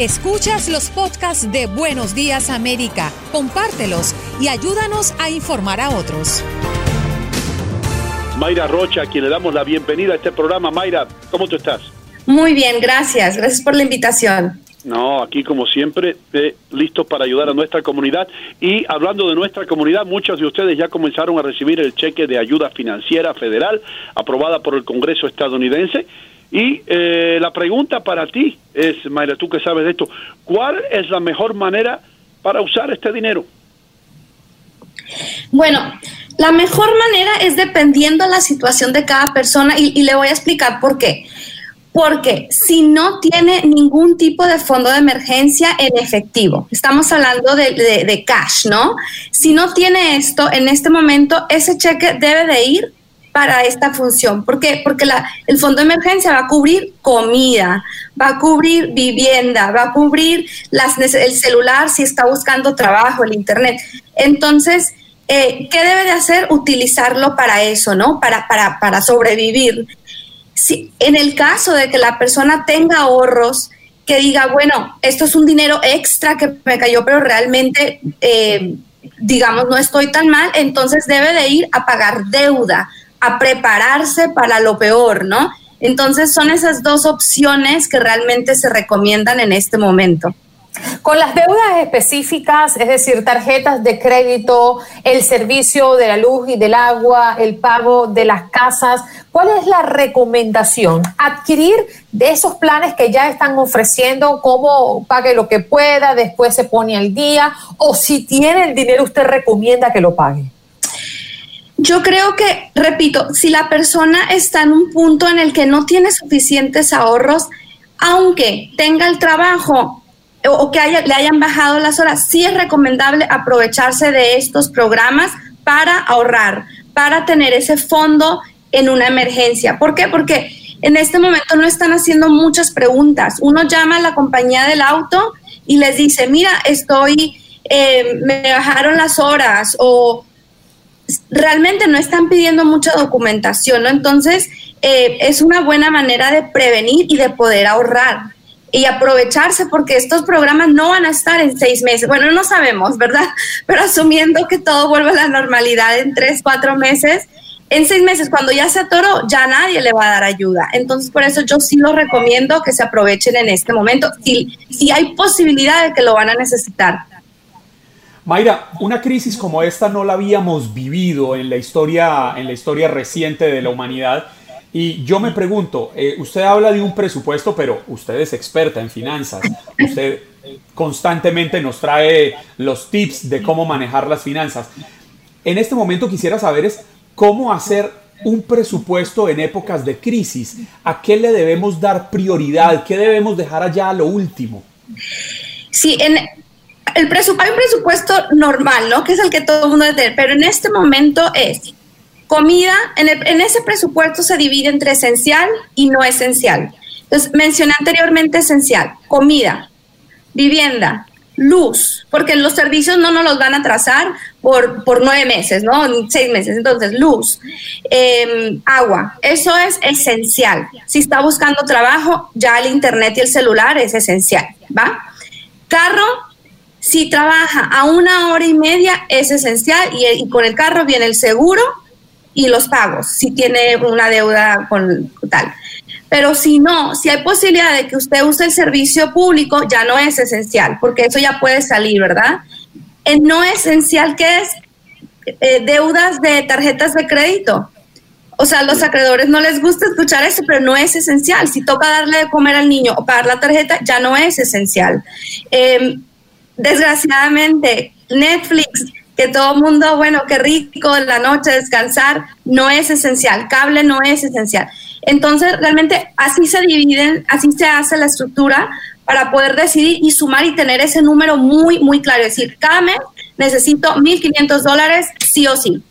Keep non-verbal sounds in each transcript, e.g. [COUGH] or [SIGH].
Escuchas los podcasts de Buenos Días América, compártelos y ayúdanos a informar a otros. Mayra Rocha, a quien le damos la bienvenida a este programa. Mayra, ¿cómo tú estás? Muy bien, gracias. Gracias por la invitación. No, aquí como siempre, eh, listos para ayudar a nuestra comunidad. Y hablando de nuestra comunidad, muchos de ustedes ya comenzaron a recibir el cheque de ayuda financiera federal aprobada por el Congreso estadounidense. Y eh, la pregunta para ti es, Mayra, tú que sabes de esto, ¿cuál es la mejor manera para usar este dinero? Bueno, la mejor manera es dependiendo la situación de cada persona y, y le voy a explicar por qué porque si no tiene ningún tipo de fondo de emergencia en efectivo, estamos hablando de, cash, ¿no? Si no tiene esto en este momento, ese cheque debe de ir para esta función. ¿Por qué? Porque el fondo de emergencia va a cubrir comida, va a cubrir vivienda, va a cubrir las, el celular si está buscando trabajo, el internet. Entonces, eh, ¿qué debe de hacer? Utilizarlo para eso, ¿no? Para, para, para sobrevivir si, en el caso de que la persona tenga ahorros, que diga, bueno, esto es un dinero extra que me cayó, pero realmente, eh, digamos, no estoy tan mal, entonces debe de ir a pagar deuda, a prepararse para lo peor, ¿no? Entonces son esas dos opciones que realmente se recomiendan en este momento. Con las deudas específicas, es decir, tarjetas de crédito, el servicio de la luz y del agua, el pago de las casas, ¿cuál es la recomendación? Adquirir de esos planes que ya están ofreciendo, cómo pague lo que pueda, después se pone al día, o si tiene el dinero, usted recomienda que lo pague. Yo creo que, repito, si la persona está en un punto en el que no tiene suficientes ahorros, aunque tenga el trabajo, o que le hayan bajado las horas, sí es recomendable aprovecharse de estos programas para ahorrar, para tener ese fondo en una emergencia. ¿Por qué? Porque en este momento no están haciendo muchas preguntas. Uno llama a la compañía del auto y les dice, mira, estoy, eh, me bajaron las horas o realmente no están pidiendo mucha documentación, ¿no? Entonces, eh, es una buena manera de prevenir y de poder ahorrar y aprovecharse porque estos programas no van a estar en seis meses. Bueno, no sabemos, ¿verdad? [LAUGHS] Pero asumiendo que todo vuelve a la normalidad en tres, cuatro meses, en seis meses, cuando ya se atoró, ya nadie le va a dar ayuda. Entonces, por eso yo sí lo recomiendo que se aprovechen en este momento, si, si hay posibilidad de que lo van a necesitar. Mayra, una crisis como esta no la habíamos vivido en la historia, en la historia reciente de la humanidad y yo me pregunto, eh, usted habla de un presupuesto, pero usted es experta en finanzas. Usted constantemente nos trae los tips de cómo manejar las finanzas. En este momento quisiera saber es cómo hacer un presupuesto en épocas de crisis. ¿A qué le debemos dar prioridad? ¿Qué debemos dejar allá a lo último? Sí, en el hay un presupuesto normal, ¿no? Que es el que todo el mundo debe tener, pero en este momento es Comida, en, ese presupuesto se divide entre esencial y no esencial. Entonces, mencioné anteriormente esencial, comida, vivienda, luz, porque los servicios no nos los van a trazar por, por nueve meses, ¿no? Seis meses. Entonces, luz, em, agua, eso es esencial. Si está buscando trabajo, ya el internet y el celular es esencial, ¿va? Carro, si trabaja a una hora y media, es esencial y, con el carro viene el seguro y los pagos, si tiene una deuda con tal. Pero si no, si hay posibilidad de que usted use el servicio público, ya no es esencial, porque eso ya puede salir, ¿verdad? El no esencial, que es? Eh, deudas de tarjetas de crédito. O sea, a los acreedores no les gusta escuchar eso, pero no es esencial. Si toca darle de comer al niño o pagar la tarjeta, ya no es esencial. Em, desgraciadamente, Netflix que todo mundo, bueno, qué rico la noche descansar, no es esencial, cable no es esencial. Entonces, realmente así se dividen, así se hace la estructura para poder decidir y sumar y tener ese número muy, muy claro. Es decir, cada mes necesito 1.500 dólares sí o sí.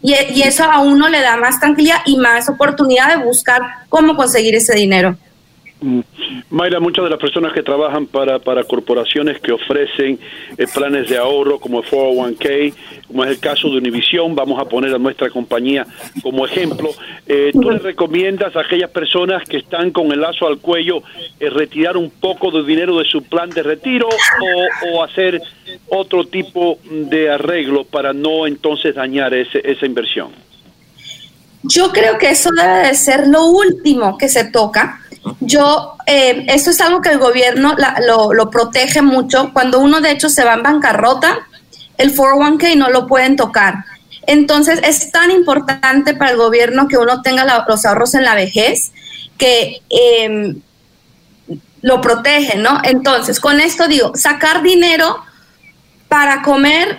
Y, y eso a uno le da más tranquilidad y más oportunidad de buscar cómo conseguir ese dinero. Mm. Mayra, muchas de las personas que trabajan para, para corporaciones que ofrecen eh, planes de ahorro como el 401k, como es el caso de Univision, vamos a poner a nuestra compañía como ejemplo, eh, ¿tú le recomiendas a aquellas personas que están con el lazo al cuello eh, retirar un poco de dinero de su plan de retiro o, o, hacer otro tipo de arreglo para no entonces dañar ese, esa inversión? Yo creo que eso debe de ser lo último que se toca yo, eh, esto es algo que el gobierno lo, protege mucho. Cuando uno de hecho se va en bancarrota, el 401k no lo pueden tocar. Entonces es tan importante para el gobierno que uno tenga los ahorros en la vejez que em, lo protege, ¿no? Entonces, con esto digo, sacar dinero para comer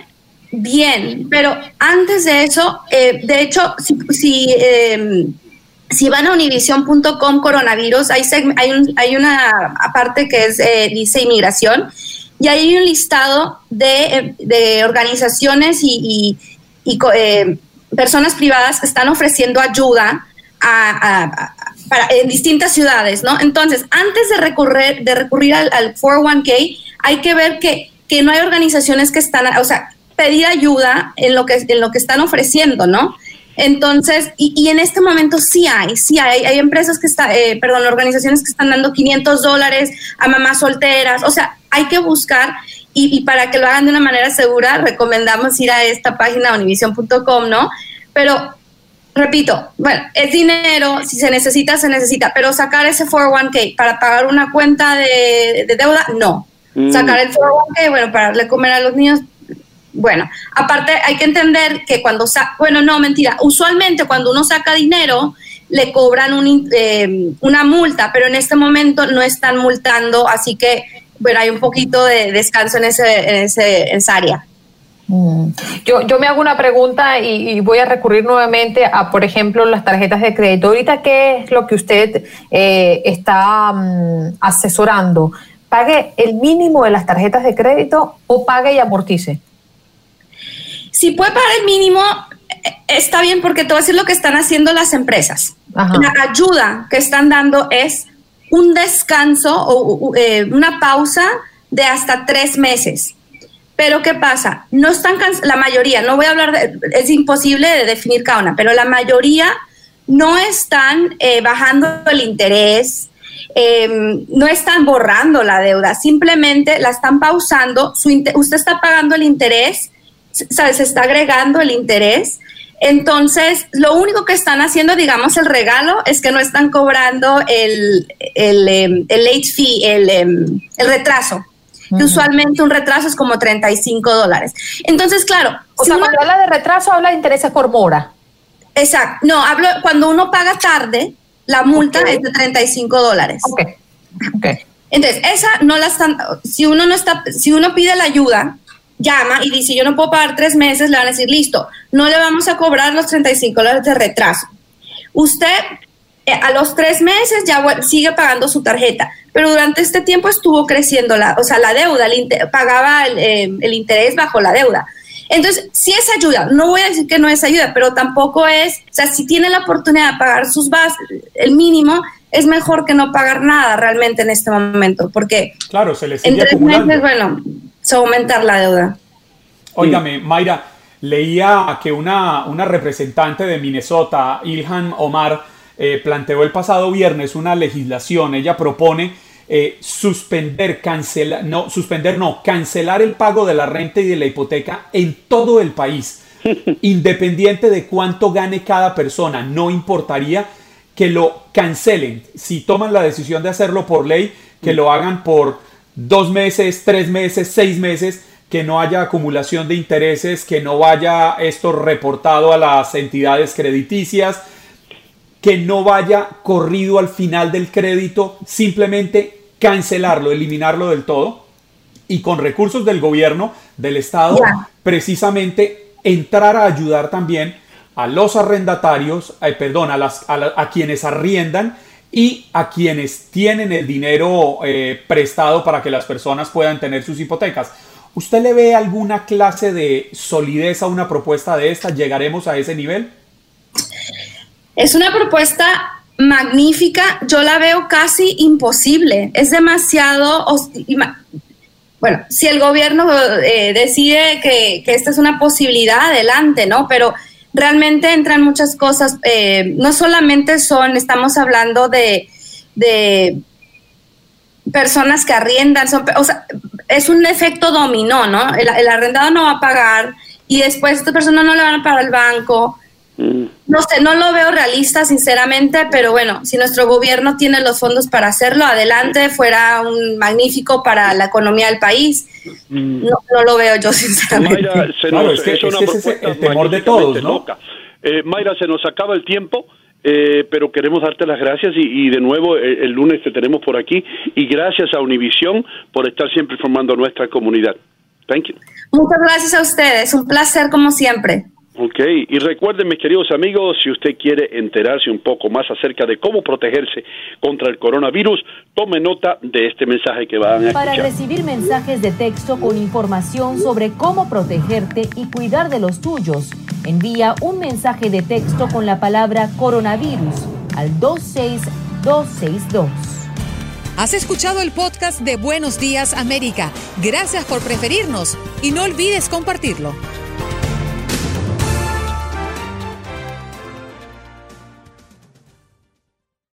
bien, pero antes de eso, eh, de hecho, si, si em, si van a univision.com coronavirus, hay, hay, hay, una parte que es, eh, dice inmigración y hay un listado de, de organizaciones y, y, eh, personas privadas que están ofreciendo ayuda a, en distintas ciudades, ¿no? Entonces, antes de recurrir, de recurrir al, al 401k, hay que ver que, que no hay organizaciones que están, o sea, pedir ayuda en lo que, en lo que están ofreciendo, ¿no? Entonces, y, en este momento sí hay, sí hay, hay empresas que están, eh, perdón, organizaciones que están dando 500 dólares a mamás solteras, o sea, hay que buscar y, para que lo hagan de una manera segura, recomendamos ir a esta página univision.com, ¿no? Pero, repito, bueno, es dinero, si se necesita, se necesita, pero sacar ese 401k para pagar una cuenta de, deuda, no. Mm. Sacar el 401k, bueno, para darle comer a los niños, bueno, aparte hay que entender que cuando, bueno, no, mentira, usualmente cuando uno saca dinero le cobran un, eh, una multa, pero en este momento no están multando, así que, bueno, hay un poquito de descanso en, ese, en, ese, en esa área. Mm. Yo, yo me hago una pregunta y, voy a recurrir nuevamente a, por ejemplo, las tarjetas de crédito. Ahorita, ¿qué es lo que usted eh, está mm, asesorando? ¿Pague el mínimo de las tarjetas de crédito o pague y amortice? Si puede pagar el mínimo, eh, está bien porque te voy a decir lo que están haciendo las empresas. La ayuda que están dando es un descanso o eh, una pausa de hasta tres meses. Pero ¿qué pasa? No están la mayoría, no voy a hablar de, es imposible de definir cada una, pero la mayoría no están eh, bajando el interés, em, no están borrando la deuda, simplemente la están pausando. Su usted está pagando el interés ¿sabes? Se está agregando el interés. Entonces, lo único que están haciendo, digamos, el regalo es que no están cobrando el, el, em, late fee, el, em, el retraso. usualmente un retraso es como 35 dólares. Entonces, claro. O sea, cuando habla de retraso, habla de intereses por mora. Exacto. No, hablo cuando uno paga tarde, la multa es de 35 dólares. Ok. Entonces, esa no la están. Si uno no está, si uno pide la ayuda, llama y dice, yo no puedo pagar tres meses, le van a decir, listo, no le vamos a cobrar los 35 dólares de retraso. Usted eh, a los tres meses ya sigue pagando su tarjeta, pero durante este tiempo estuvo creciendo la, o sea, la deuda, pagaba eh, el, interés bajo la deuda. Entonces, si es ayuda, no voy a decir que no es ayuda, pero tampoco es, o sea, si tiene la oportunidad de pagar sus bases, el mínimo, es mejor que no pagar nada realmente en este momento, porque claro, se le sigue en tres meses, bueno, aumentar la deuda. Óigame, Mayra, leía que una, una representante de Minnesota, Ilhan Omar, eh, planteó el pasado viernes una legislación. Ella propone eh, suspender, cancelar, no, suspender, no, cancelar el pago de la renta y de la hipoteca en todo el país, [LAUGHS] independiente de cuánto gane cada persona. No importaría que lo cancelen. Si toman la decisión de hacerlo por ley, que lo hagan por dos meses, tres meses, seis meses, que no haya acumulación de intereses, que no vaya esto reportado a las entidades crediticias, que no vaya corrido al final del crédito, simplemente cancelarlo, eliminarlo del todo y con recursos del gobierno, del Estado, precisamente entrar a ayudar también a los arrendatarios, eh, perdón, a, las, a quienes arriendan y a quienes tienen el dinero eh, prestado para que las personas puedan tener sus hipotecas. ¿Usted le ve alguna clase de solidez a una propuesta de esta? ¿Llegaremos a ese nivel? Es una propuesta magnífica, yo la veo casi imposible. Es demasiado... Bueno, si el gobierno eh, decide que, esta es una posibilidad, adelante, ¿no? Pero realmente entran muchas cosas. Eh, no solamente son, estamos hablando de, de personas que arriendan, son, o sea, es un efecto dominó, ¿no? El, el, arrendado no va a pagar y después estas personas no le van a pagar al banco. Mm. No sé, no lo veo realista, sinceramente, pero bueno, si nuestro gobierno tiene los fondos para hacerlo, adelante, fuera un magnífico para la economía del país. Mm. No, lo veo yo, [LAUGHS] sinceramente. Mayra, se nos, es que, es el temor de todos, ¿no? Eh, Mayra, se nos acaba el tiempo. Eh, pero queremos darte las gracias y, de nuevo el, eh, el, lunes te tenemos por aquí y gracias a Univisión por estar siempre informando a nuestra comunidad. Thank you. Muchas gracias a ustedes, un placer como siempre. Ok, y recuerden mis queridos amigos, si usted quiere enterarse un poco más acerca de cómo protegerse contra el coronavirus, tome nota de este mensaje que van a escuchar. Para recibir mensajes de texto con información sobre cómo protegerte y cuidar de los tuyos, envía un mensaje de texto con la palabra coronavirus al 26262. Has escuchado el podcast de Buenos Días América. Gracias por preferirnos y no olvides compartirlo.